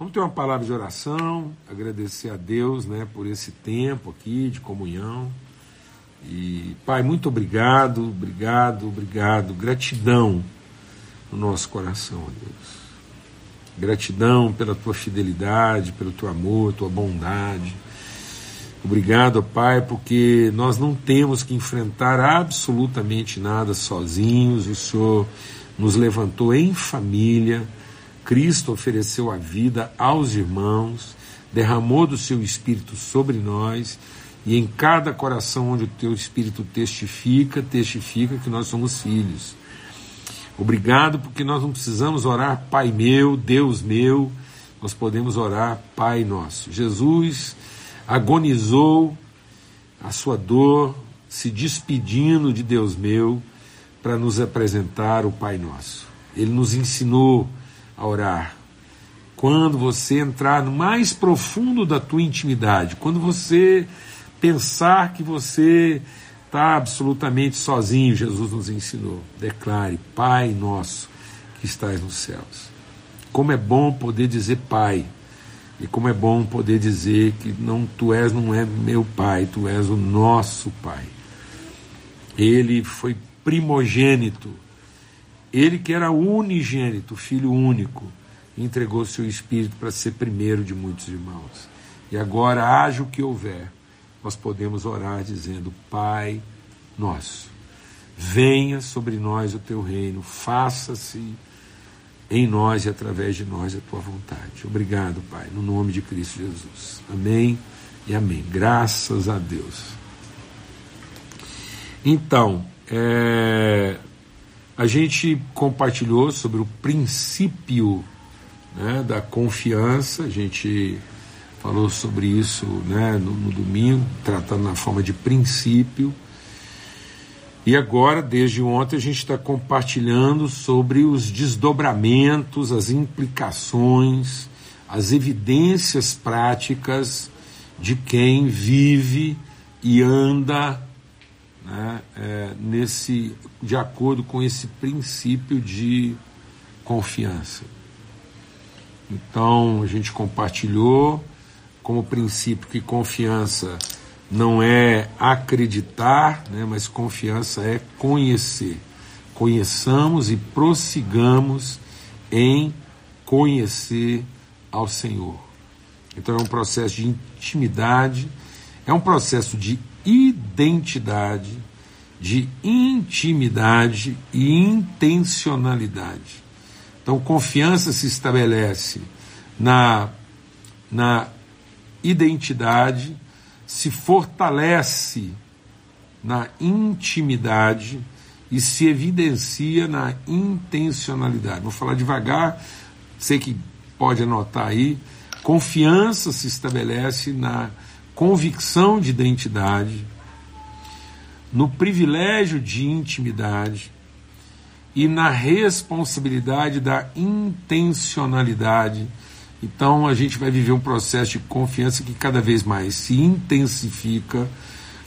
Vamos ter uma palavra de oração, agradecer a Deus né, por esse tempo aqui de comunhão. E, Pai, muito obrigado, obrigado, obrigado, gratidão no nosso coração, ó Deus. Gratidão pela tua fidelidade, pelo teu amor, tua bondade. Obrigado, Pai, porque nós não temos que enfrentar absolutamente nada sozinhos. O Senhor nos levantou em família Cristo ofereceu a vida aos irmãos, derramou do seu Espírito sobre nós, e em cada coração onde o teu Espírito testifica, testifica que nós somos filhos. Obrigado, porque nós não precisamos orar Pai meu, Deus meu, nós podemos orar Pai nosso. Jesus agonizou a sua dor, se despedindo de Deus meu, para nos apresentar o Pai nosso. Ele nos ensinou a orar. Quando você entrar no mais profundo da tua intimidade, quando você pensar que você está absolutamente sozinho, Jesus nos ensinou. Declare, Pai nosso que estás nos céus. Como é bom poder dizer Pai. E como é bom poder dizer que não tu és não é meu pai, tu és o nosso pai. Ele foi primogênito ele que era unigênito, filho único, entregou seu espírito para ser primeiro de muitos irmãos. E agora, haja o que houver, nós podemos orar dizendo: Pai nosso, venha sobre nós o teu reino, faça-se em nós e através de nós a tua vontade. Obrigado, Pai, no nome de Cristo Jesus. Amém e amém. Graças a Deus. Então, é, a gente compartilhou sobre o princípio né, da confiança, a gente falou sobre isso né, no, no domingo, tratando na forma de princípio. E agora, desde ontem, a gente está compartilhando sobre os desdobramentos, as implicações, as evidências práticas de quem vive e anda né, é, nesse, de acordo com esse princípio de confiança. Então a gente compartilhou como princípio que confiança não é acreditar, né, mas confiança é conhecer. Conheçamos e prossigamos em conhecer ao Senhor. Então é um processo de intimidade, é um processo de identidade, de intimidade e intencionalidade. Então, confiança se estabelece na, na identidade, se fortalece na intimidade e se evidencia na intencionalidade. Vou falar devagar, sei que pode anotar aí. Confiança se estabelece na convicção de identidade, no privilégio de intimidade e na responsabilidade da intencionalidade. Então a gente vai viver um processo de confiança que cada vez mais se intensifica.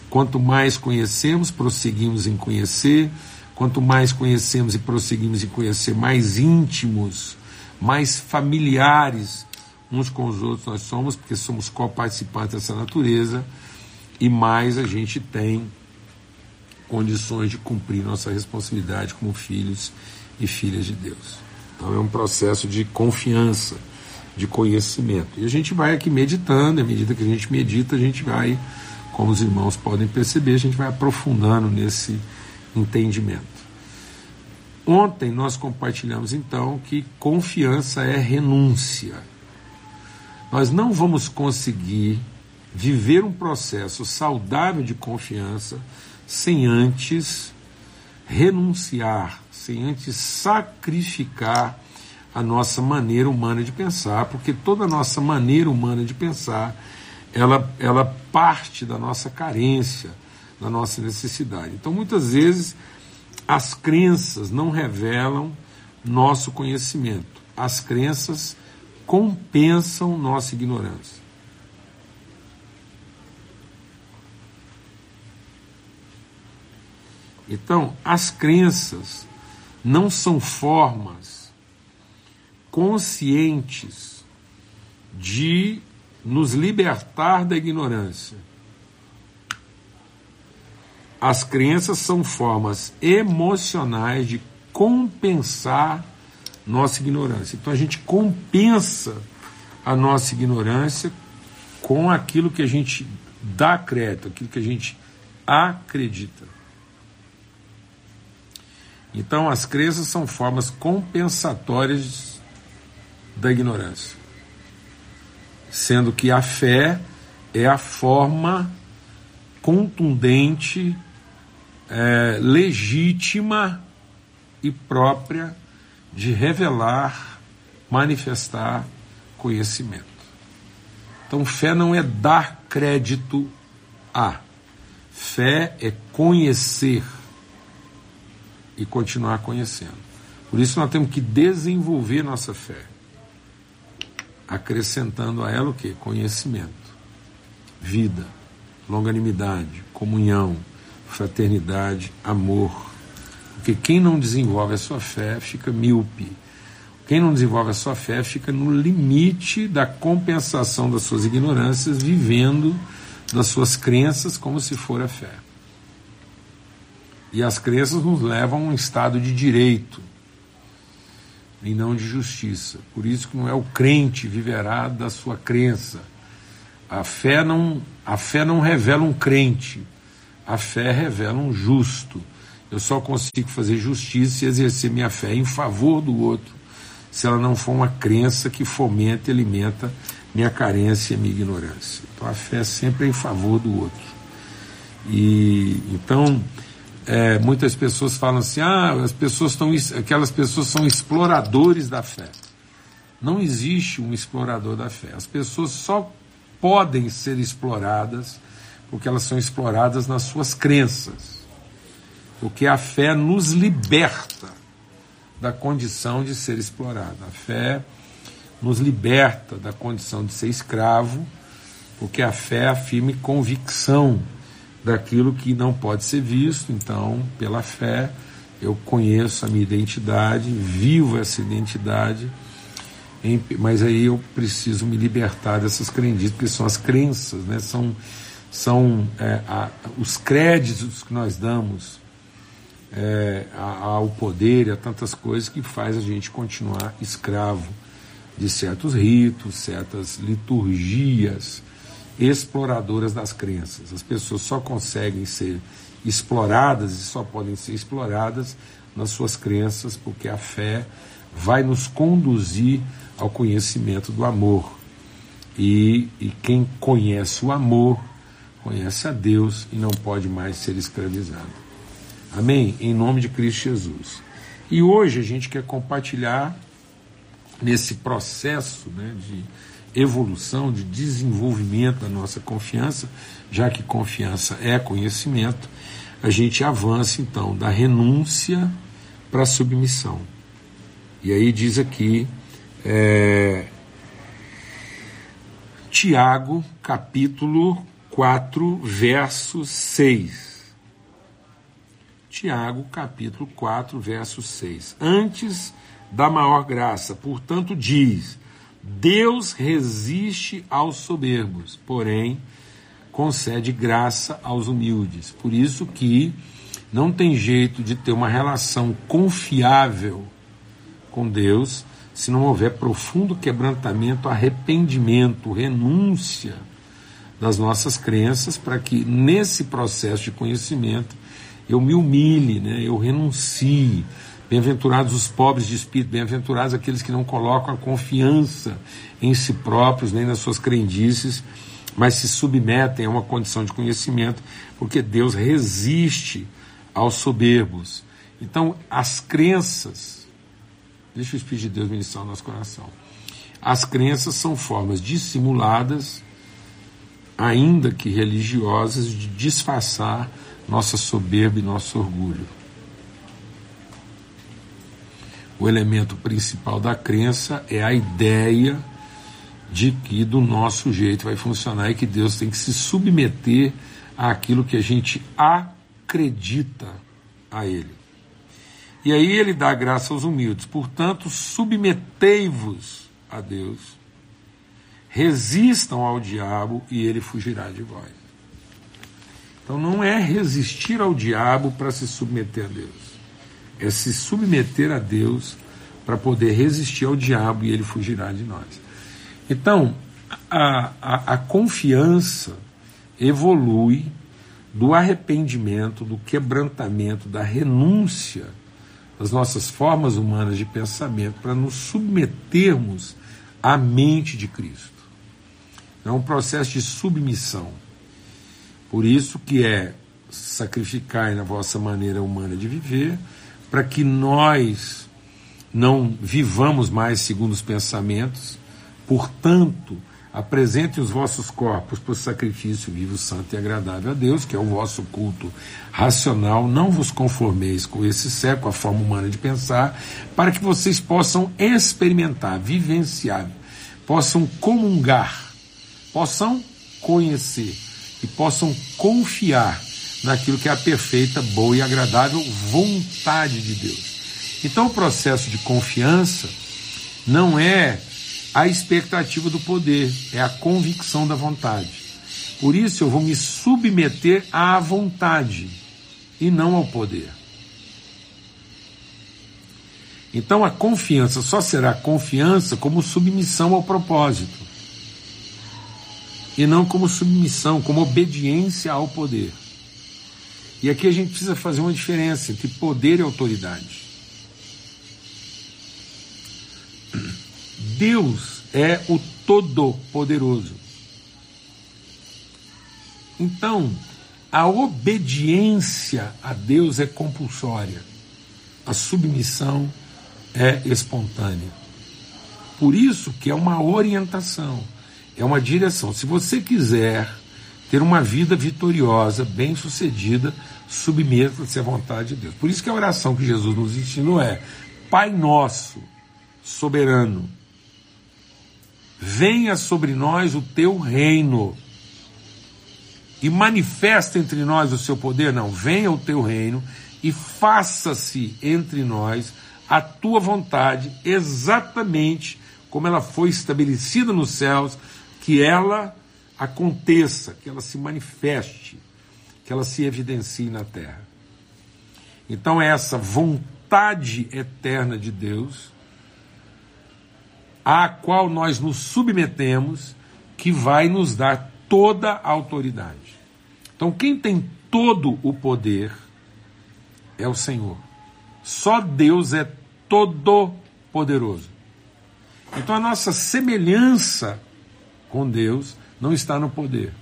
Quanto mais conhecemos, prosseguimos em conhecer. Quanto mais conhecemos e prosseguimos em conhecer, mais íntimos, mais familiares uns com os outros nós somos, porque somos coparticipantes dessa natureza, e mais a gente tem condições de cumprir nossa responsabilidade como filhos e filhas de Deus. Então é um processo de confiança, de conhecimento. E a gente vai aqui meditando, à medida que a gente medita, a gente vai, como os irmãos podem perceber, a gente vai aprofundando nesse entendimento. Ontem nós compartilhamos então que confiança é renúncia. Nós não vamos conseguir viver um processo saudável de confiança sem antes renunciar, sem antes sacrificar a nossa maneira humana de pensar, porque toda a nossa maneira humana de pensar, ela, ela parte da nossa carência, da nossa necessidade. Então, muitas vezes, as crenças não revelam nosso conhecimento. As crenças compensam nossa ignorância. Então, as crenças não são formas conscientes de nos libertar da ignorância. As crenças são formas emocionais de compensar nossa ignorância. Então a gente compensa a nossa ignorância com aquilo que a gente dá crédito, aquilo que a gente acredita. Então as crenças são formas compensatórias da ignorância. Sendo que a fé é a forma contundente, é, legítima e própria de revelar, manifestar conhecimento. Então, fé não é dar crédito a, fé é conhecer e continuar conhecendo. Por isso, nós temos que desenvolver nossa fé acrescentando a ela o que? Conhecimento, vida, longanimidade, comunhão, fraternidade, amor. Porque quem não desenvolve a sua fé fica míope. Quem não desenvolve a sua fé fica no limite da compensação das suas ignorâncias, vivendo das suas crenças como se for a fé. E as crenças nos levam a um estado de direito, e não de justiça. Por isso que não é o crente viverá da sua crença. A fé não, a fé não revela um crente, a fé revela um justo. Eu só consigo fazer justiça e exercer minha fé em favor do outro, se ela não for uma crença que fomenta e alimenta minha carência e minha ignorância. Então a fé sempre é em favor do outro. E então é, muitas pessoas falam assim, ah, as pessoas estão, aquelas pessoas são exploradores da fé. Não existe um explorador da fé. As pessoas só podem ser exploradas porque elas são exploradas nas suas crenças. Porque a fé nos liberta da condição de ser explorada. A fé nos liberta da condição de ser escravo, porque a fé afirma convicção daquilo que não pode ser visto, então, pela fé, eu conheço a minha identidade, vivo essa identidade, mas aí eu preciso me libertar dessas crendices, porque são as crenças, né? são, são é, a, os créditos que nós damos é, ao poder e a tantas coisas que faz a gente continuar escravo de certos ritos, certas liturgias, exploradoras das crenças. As pessoas só conseguem ser exploradas e só podem ser exploradas nas suas crenças, porque a fé vai nos conduzir ao conhecimento do amor. E, e quem conhece o amor, conhece a Deus e não pode mais ser escravizado. Amém? Em nome de Cristo Jesus. E hoje a gente quer compartilhar nesse processo né, de evolução, de desenvolvimento da nossa confiança, já que confiança é conhecimento, a gente avança então da renúncia para a submissão. E aí diz aqui, é, Tiago, capítulo 4, verso 6. Tiago, capítulo 4, verso 6. Antes da maior graça, portanto, diz Deus resiste aos soberbos, porém concede graça aos humildes. Por isso que não tem jeito de ter uma relação confiável com Deus se não houver profundo quebrantamento, arrependimento, renúncia das nossas crenças, para que nesse processo de conhecimento eu me humilhe, né? eu renuncie, Bem-aventurados os pobres de espírito, bem-aventurados aqueles que não colocam a confiança em si próprios, nem nas suas crendices, mas se submetem a uma condição de conhecimento, porque Deus resiste aos soberbos. Então, as crenças, deixa o Espírito de Deus ministrar o nosso coração. As crenças são formas dissimuladas, ainda que religiosas, de disfarçar nossa soberba e nosso orgulho o elemento principal da crença é a ideia de que do nosso jeito vai funcionar e que Deus tem que se submeter àquilo que a gente acredita a Ele. E aí ele dá graça aos humildes. Portanto, submetei-vos a Deus, resistam ao diabo e ele fugirá de vós. Então não é resistir ao diabo para se submeter a Deus, é se submeter a Deus para poder resistir ao diabo e ele fugirá de nós. Então, a, a, a confiança evolui do arrependimento, do quebrantamento, da renúncia das nossas formas humanas de pensamento para nos submetermos à mente de Cristo. É um processo de submissão. Por isso que é sacrificar na vossa maneira humana de viver, para que nós não vivamos mais segundo os pensamentos, portanto, Apresentem os vossos corpos por sacrifício vivo, santo e agradável a Deus, que é o vosso culto racional. Não vos conformeis com esse século, a forma humana de pensar, para que vocês possam experimentar, vivenciar, possam comungar, possam conhecer e possam confiar naquilo que é a perfeita, boa e agradável vontade de Deus. Então, o processo de confiança não é a expectativa do poder, é a convicção da vontade. Por isso eu vou me submeter à vontade e não ao poder. Então a confiança só será confiança como submissão ao propósito. E não como submissão, como obediência ao poder. E aqui a gente precisa fazer uma diferença entre poder e autoridade. Deus é o Todo-Poderoso. Então, a obediência a Deus é compulsória, a submissão é espontânea. Por isso que é uma orientação, é uma direção. Se você quiser ter uma vida vitoriosa, bem-sucedida, submeta-se à vontade de Deus. Por isso que a oração que Jesus nos ensinou é: Pai nosso, soberano, venha sobre nós o teu reino e manifesta entre nós o seu poder. Não, venha o teu reino e faça-se entre nós a tua vontade, exatamente como ela foi estabelecida nos céus, que ela aconteça, que ela se manifeste, que ela se evidencie na terra. Então, é essa vontade eterna de Deus à qual nós nos submetemos, que vai nos dar toda a autoridade. Então, quem tem todo o poder é o Senhor. Só Deus é todo poderoso. Então, a nossa semelhança com Deus não está no poder.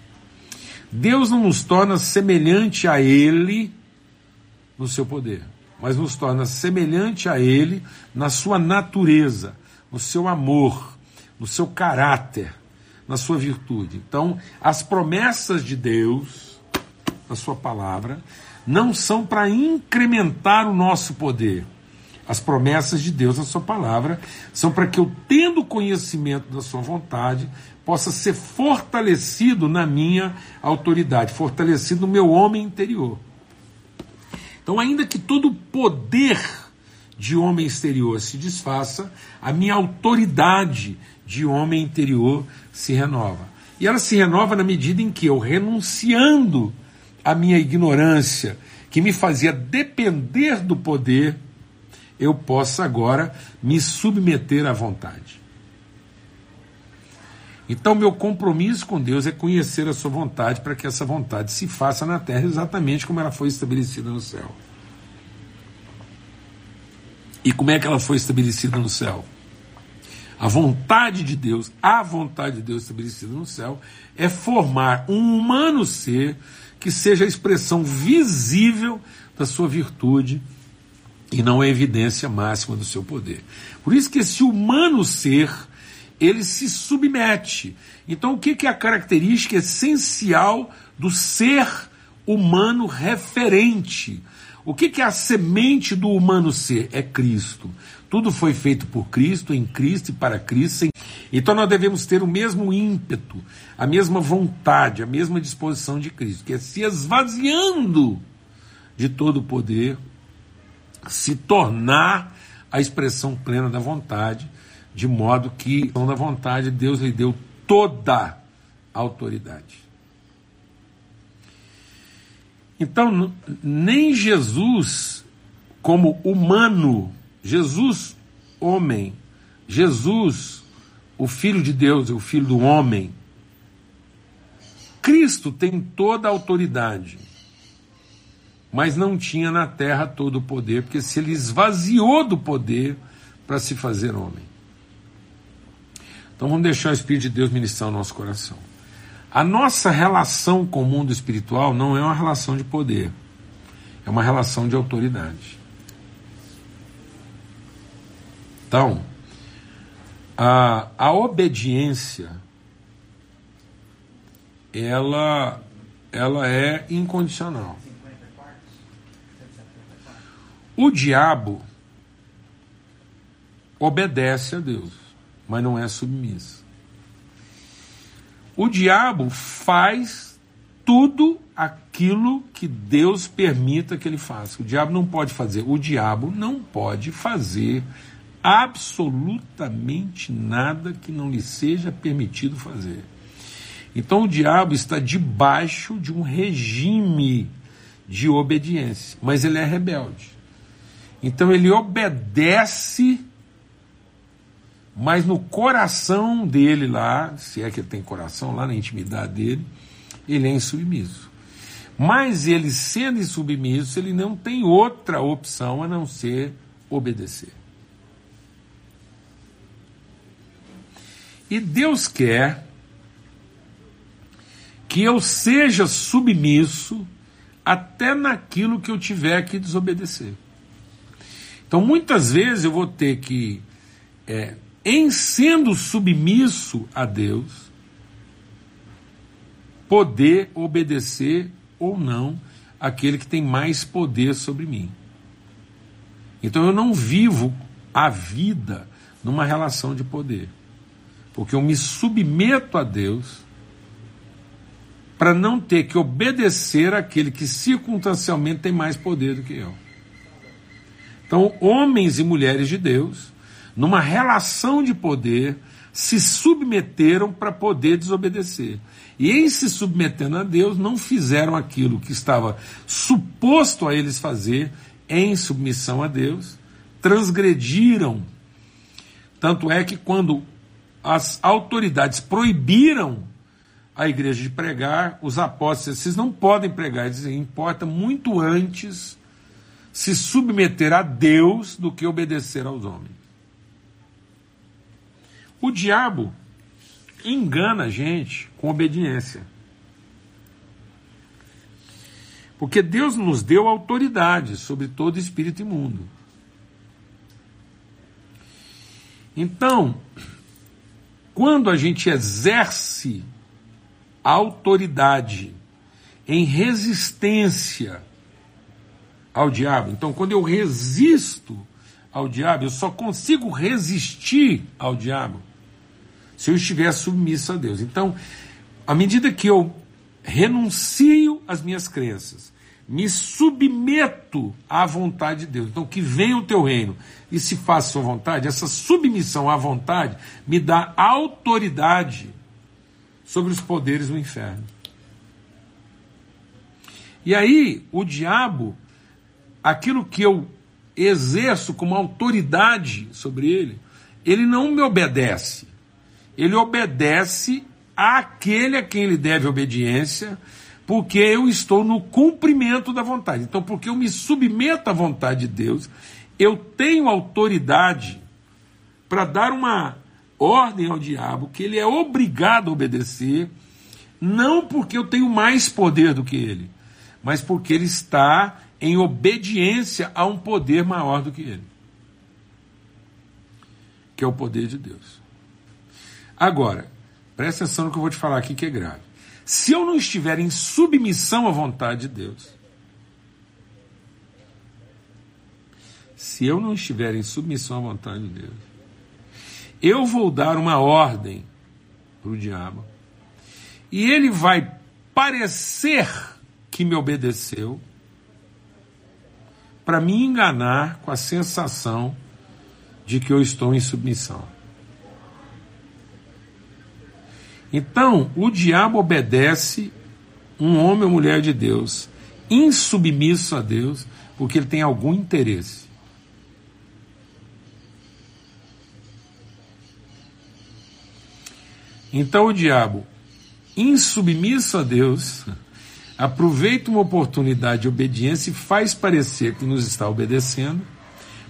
Deus não nos torna semelhante a Ele no seu poder, mas nos torna semelhante a Ele na sua natureza, no seu amor, no seu caráter, na sua virtude. Então, as promessas de Deus, na sua palavra, não são para incrementar o nosso poder. As promessas de Deus na sua palavra são para que eu, tendo conhecimento da sua vontade, possa ser fortalecido na minha autoridade, fortalecido no meu homem interior. Então, ainda que todo o poder de homem exterior se desfaça, a minha autoridade de homem interior se renova. E ela se renova na medida em que eu, renunciando à minha ignorância, que me fazia depender do poder, eu possa agora me submeter à vontade. Então, meu compromisso com Deus é conhecer a Sua vontade para que essa vontade se faça na terra exatamente como ela foi estabelecida no céu. E como é que ela foi estabelecida no céu? A vontade de Deus, a vontade de Deus estabelecida no céu, é formar um humano ser que seja a expressão visível da sua virtude e não a evidência máxima do seu poder. Por isso que esse humano ser, ele se submete. Então, o que é a característica essencial do ser humano referente? O que, que é a semente do humano ser? É Cristo. Tudo foi feito por Cristo, em Cristo e para Cristo. Então nós devemos ter o mesmo ímpeto, a mesma vontade, a mesma disposição de Cristo, que é se esvaziando de todo o poder, se tornar a expressão plena da vontade, de modo que, da vontade, Deus lhe deu toda autoridade. Então, nem Jesus, como humano, Jesus, homem, Jesus, o Filho de Deus, o Filho do homem, Cristo tem toda a autoridade, mas não tinha na terra todo o poder, porque se ele esvaziou do poder para se fazer homem. Então vamos deixar o Espírito de Deus ministrar o nosso coração. A nossa relação com o mundo espiritual não é uma relação de poder, é uma relação de autoridade. Então, a, a obediência ela, ela é incondicional. O diabo obedece a Deus, mas não é submisso. O diabo faz tudo aquilo que Deus permita que ele faça. O diabo não pode fazer. O diabo não pode fazer absolutamente nada que não lhe seja permitido fazer. Então o diabo está debaixo de um regime de obediência, mas ele é rebelde. Então ele obedece mas no coração dele lá, se é que ele tem coração, lá na intimidade dele, ele é insubmisso. Mas ele sendo insubmisso, ele não tem outra opção a não ser obedecer. E Deus quer que eu seja submisso até naquilo que eu tiver que desobedecer. Então, muitas vezes eu vou ter que é, em sendo submisso a Deus, poder obedecer ou não aquele que tem mais poder sobre mim. Então eu não vivo a vida numa relação de poder, porque eu me submeto a Deus para não ter que obedecer aquele que circunstancialmente tem mais poder do que eu. Então, homens e mulheres de Deus numa relação de poder, se submeteram para poder desobedecer. E em se submetendo a Deus, não fizeram aquilo que estava suposto a eles fazer em submissão a Deus, transgrediram. Tanto é que quando as autoridades proibiram a igreja de pregar, os apóstolos, vocês não podem pregar, dizem, importa muito antes se submeter a Deus do que obedecer aos homens. O diabo engana a gente com obediência. Porque Deus nos deu autoridade sobre todo espírito imundo. Então, quando a gente exerce autoridade em resistência ao diabo, então quando eu resisto ao diabo, eu só consigo resistir ao diabo se eu estiver submisso a Deus. Então, à medida que eu renuncio às minhas crenças, me submeto à vontade de Deus. Então, que venha o teu reino e se faça a sua vontade, essa submissão à vontade me dá autoridade sobre os poderes do inferno. E aí, o diabo, aquilo que eu exerço como autoridade sobre ele, ele não me obedece ele obedece àquele a quem ele deve obediência, porque eu estou no cumprimento da vontade. Então, porque eu me submeto à vontade de Deus, eu tenho autoridade para dar uma ordem ao diabo que ele é obrigado a obedecer, não porque eu tenho mais poder do que ele, mas porque ele está em obediência a um poder maior do que ele, que é o poder de Deus. Agora, presta atenção no que eu vou te falar aqui que é grave. Se eu não estiver em submissão à vontade de Deus, se eu não estiver em submissão à vontade de Deus, eu vou dar uma ordem para o diabo, e ele vai parecer que me obedeceu, para me enganar com a sensação de que eu estou em submissão. Então, o diabo obedece um homem ou mulher de Deus, insubmisso a Deus, porque ele tem algum interesse. Então o diabo, insubmisso a Deus, aproveita uma oportunidade de obediência e faz parecer que nos está obedecendo,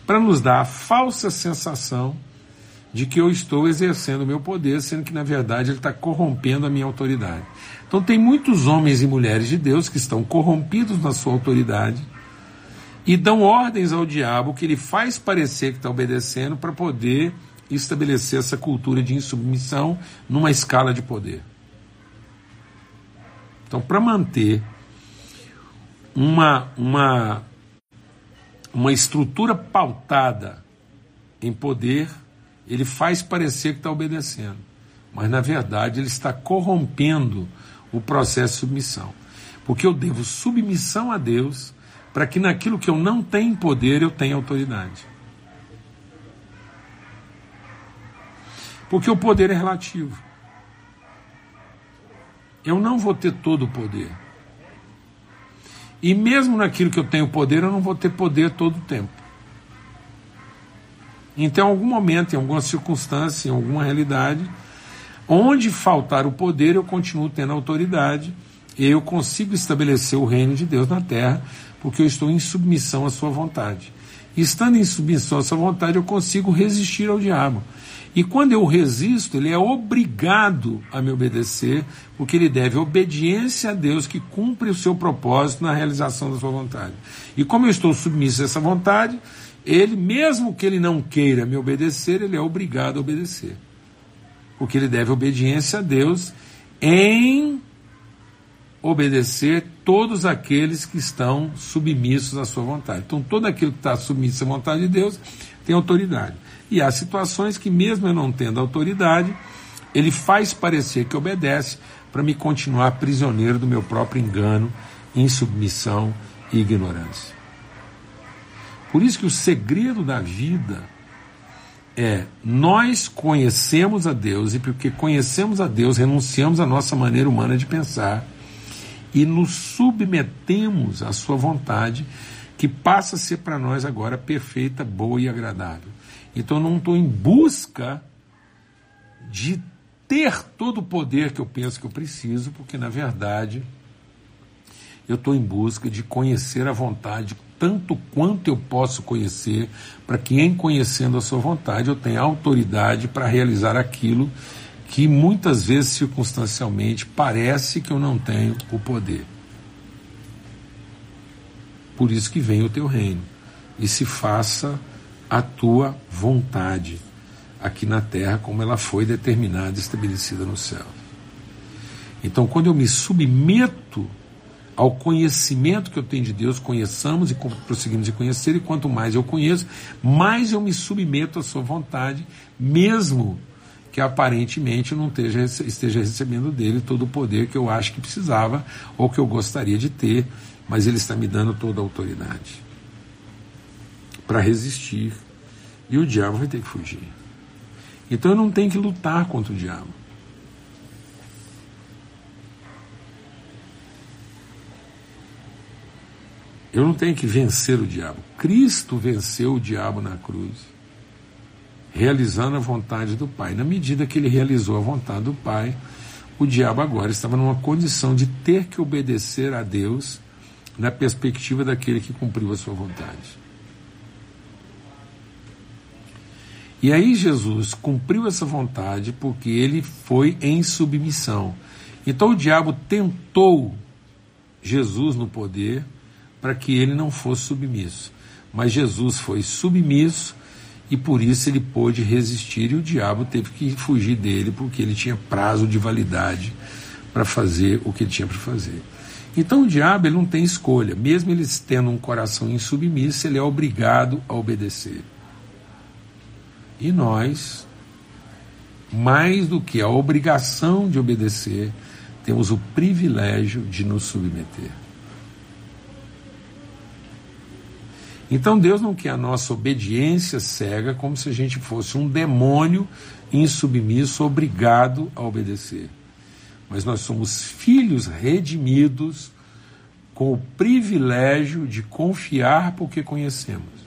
para nos dar a falsa sensação de que eu estou exercendo o meu poder, sendo que na verdade ele está corrompendo a minha autoridade. Então tem muitos homens e mulheres de Deus que estão corrompidos na sua autoridade e dão ordens ao diabo que ele faz parecer que está obedecendo para poder estabelecer essa cultura de insubmissão numa escala de poder. Então, para manter uma, uma, uma estrutura pautada em poder, ele faz parecer que está obedecendo, mas na verdade ele está corrompendo o processo de submissão. Porque eu devo submissão a Deus para que naquilo que eu não tenho poder eu tenha autoridade. Porque o poder é relativo. Eu não vou ter todo o poder. E mesmo naquilo que eu tenho poder, eu não vou ter poder todo o tempo. Então, em algum momento, em alguma circunstância, em alguma realidade, onde faltar o poder, eu continuo tendo autoridade e eu consigo estabelecer o reino de Deus na terra, porque eu estou em submissão à sua vontade. Estando em submissão à sua vontade, eu consigo resistir ao diabo. E quando eu resisto, ele é obrigado a me obedecer, porque ele deve obediência a Deus que cumpre o seu propósito na realização da sua vontade. E como eu estou submisso a essa vontade, ele, mesmo que ele não queira me obedecer, ele é obrigado a obedecer. Porque ele deve obediência a Deus em obedecer todos aqueles que estão submissos à sua vontade. Então, todo aquele que está submisso à vontade de Deus tem autoridade. E há situações que, mesmo eu não tendo autoridade, ele faz parecer que obedece para me continuar prisioneiro do meu próprio engano, insubmissão e ignorância. Por isso que o segredo da vida é nós conhecemos a Deus e porque conhecemos a Deus, renunciamos à nossa maneira humana de pensar e nos submetemos à sua vontade, que passa a ser para nós agora perfeita, boa e agradável. Então eu não estou em busca de ter todo o poder que eu penso que eu preciso, porque na verdade eu estou em busca de conhecer a vontade tanto quanto eu posso conhecer, para que em conhecendo a sua vontade eu tenha autoridade para realizar aquilo que muitas vezes circunstancialmente parece que eu não tenho o poder. Por isso que vem o teu reino e se faça a tua vontade aqui na terra como ela foi determinada e estabelecida no céu. Então, quando eu me submeto ao conhecimento que eu tenho de Deus, conheçamos e prosseguimos em conhecer, e quanto mais eu conheço, mais eu me submeto à sua vontade, mesmo que aparentemente não esteja, esteja recebendo dele todo o poder que eu acho que precisava ou que eu gostaria de ter, mas ele está me dando toda a autoridade para resistir e o diabo vai ter que fugir. Então eu não tenho que lutar contra o diabo. Eu não tenho que vencer o diabo. Cristo venceu o diabo na cruz, realizando a vontade do Pai. Na medida que ele realizou a vontade do Pai, o diabo agora estava numa condição de ter que obedecer a Deus na perspectiva daquele que cumpriu a sua vontade. E aí Jesus cumpriu essa vontade porque ele foi em submissão. Então o diabo tentou Jesus no poder para que ele não fosse submisso. Mas Jesus foi submisso e por isso ele pôde resistir e o diabo teve que fugir dele porque ele tinha prazo de validade para fazer o que ele tinha para fazer. Então o diabo ele não tem escolha, mesmo ele tendo um coração insubmisso, ele é obrigado a obedecer. E nós, mais do que a obrigação de obedecer, temos o privilégio de nos submeter. Então Deus não quer a nossa obediência cega como se a gente fosse um demônio insubmisso, obrigado a obedecer. mas nós somos filhos redimidos com o privilégio de confiar porque conhecemos.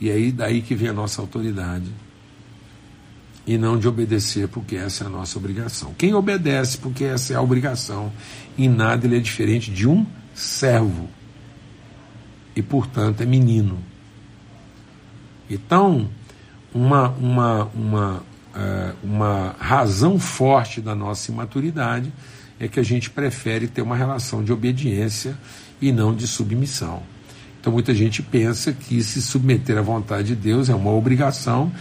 E aí daí que vem a nossa autoridade e não de obedecer porque essa é a nossa obrigação. Quem obedece porque essa é a obrigação, em nada ele é diferente de um servo. E portanto é menino. Então, uma, uma, uma, é, uma razão forte da nossa imaturidade é que a gente prefere ter uma relação de obediência e não de submissão. Então muita gente pensa que se submeter à vontade de Deus é uma obrigação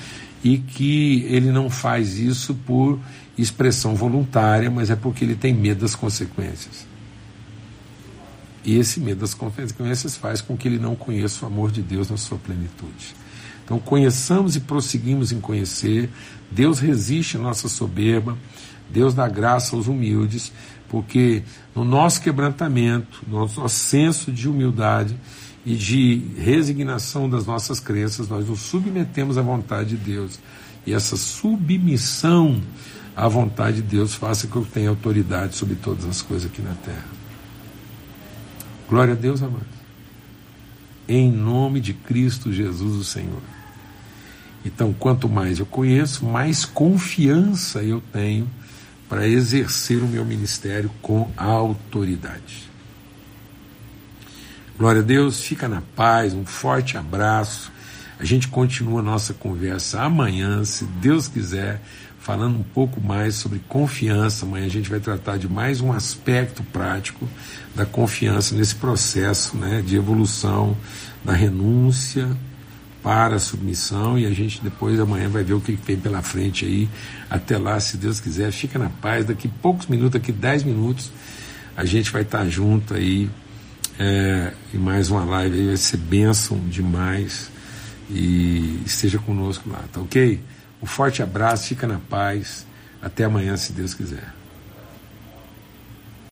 e que ele não faz isso por expressão voluntária, mas é porque ele tem medo das consequências. E esse medo das consequências faz com que ele não conheça o amor de Deus na sua plenitude. Então conheçamos e prosseguimos em conhecer. Deus resiste à nossa soberba, Deus dá graça aos humildes, porque no nosso quebrantamento, no nosso senso de humildade, e de resignação das nossas crenças, nós nos submetemos à vontade de Deus. E essa submissão à vontade de Deus faça que eu tenha autoridade sobre todas as coisas aqui na terra. Glória a Deus, amados. Em nome de Cristo Jesus, o Senhor. Então, quanto mais eu conheço, mais confiança eu tenho para exercer o meu ministério com autoridade. Glória a Deus, fica na paz, um forte abraço. A gente continua a nossa conversa amanhã, se Deus quiser, falando um pouco mais sobre confiança. Amanhã a gente vai tratar de mais um aspecto prático da confiança nesse processo né, de evolução da renúncia para a submissão e a gente depois amanhã vai ver o que vem pela frente aí. Até lá, se Deus quiser, fica na paz. Daqui poucos minutos, daqui dez minutos, a gente vai estar junto aí é, e mais uma live aí vai ser bênção demais. E esteja conosco lá, tá ok? Um forte abraço, fica na paz. Até amanhã, se Deus quiser.